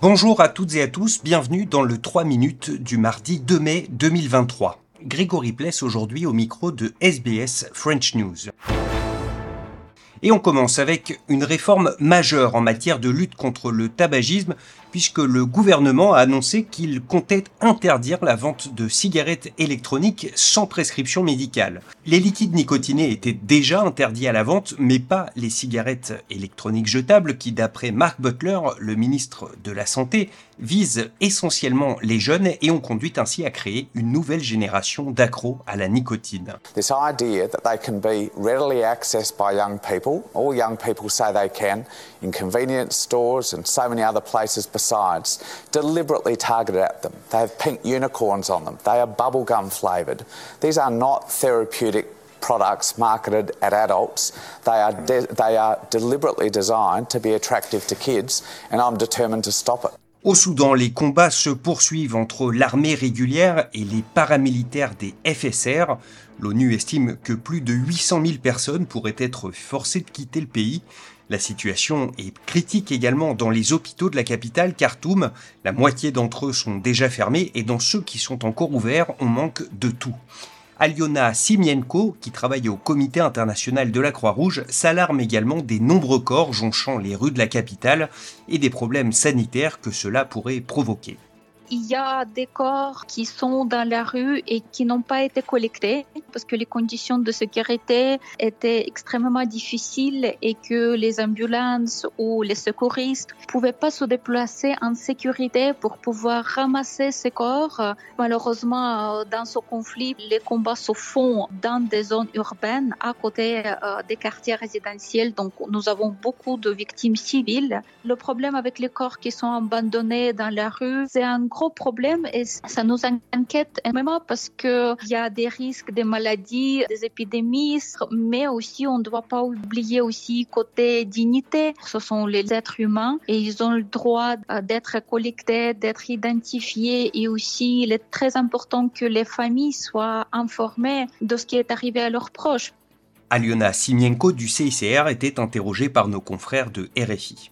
Bonjour à toutes et à tous, bienvenue dans le 3 minutes du mardi 2 mai 2023. Grégory Pless aujourd'hui au micro de SBS French News. Et on commence avec une réforme majeure en matière de lutte contre le tabagisme, puisque le gouvernement a annoncé qu'il comptait interdire la vente de cigarettes électroniques sans prescription médicale. Les liquides nicotinés étaient déjà interdits à la vente, mais pas les cigarettes électroniques jetables qui, d'après Mark Butler, le ministre de la Santé, visent essentiellement les jeunes et ont conduit ainsi à créer une nouvelle génération d'accros à la nicotine. This idea that they can be readily accessed by young people, all young people say they can, in convenience stores and so many other places besides, deliberately targeted at them. They have pink unicorns on them. They are bubblegum flavoured. These are not therapeutic products marketed at adults. They are, they are deliberately designed to be attractive to kids, and I'm determined to stop it. Au Soudan, les combats se poursuivent entre l'armée régulière et les paramilitaires des FSR. L'ONU estime que plus de 800 000 personnes pourraient être forcées de quitter le pays. La situation est critique également dans les hôpitaux de la capitale, Khartoum. La moitié d'entre eux sont déjà fermés et dans ceux qui sont encore ouverts, on manque de tout. Aliona Simienko, qui travaille au Comité international de la Croix-Rouge, s'alarme également des nombreux corps jonchant les rues de la capitale et des problèmes sanitaires que cela pourrait provoquer il y a des corps qui sont dans la rue et qui n'ont pas été collectés parce que les conditions de sécurité étaient extrêmement difficiles et que les ambulances ou les secouristes pouvaient pas se déplacer en sécurité pour pouvoir ramasser ces corps. Malheureusement, dans ce conflit, les combats se font dans des zones urbaines à côté euh, des quartiers résidentiels. Donc, nous avons beaucoup de victimes civiles. Le problème avec les corps qui sont abandonnés dans la rue, c'est un problème et ça nous inquiète énormément parce qu'il y a des risques des maladies, des épidémies, mais aussi on ne doit pas oublier aussi côté dignité. Ce sont les êtres humains et ils ont le droit d'être collectés, d'être identifiés et aussi il est très important que les familles soient informées de ce qui est arrivé à leurs proches. Aliona Simienko du CICR était interrogée par nos confrères de RFI.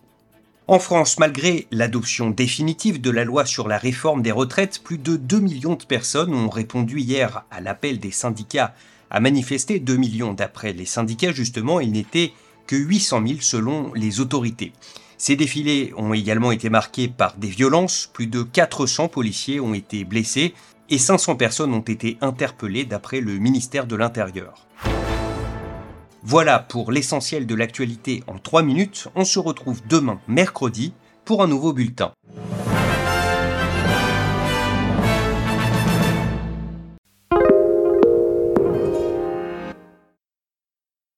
En France, malgré l'adoption définitive de la loi sur la réforme des retraites, plus de 2 millions de personnes ont répondu hier à l'appel des syndicats à manifester. 2 millions d'après les syndicats, justement, il n'était que 800 000 selon les autorités. Ces défilés ont également été marqués par des violences, plus de 400 policiers ont été blessés et 500 personnes ont été interpellées d'après le ministère de l'Intérieur. Voilà pour l'essentiel de l'actualité en 3 minutes. On se retrouve demain, mercredi, pour un nouveau bulletin.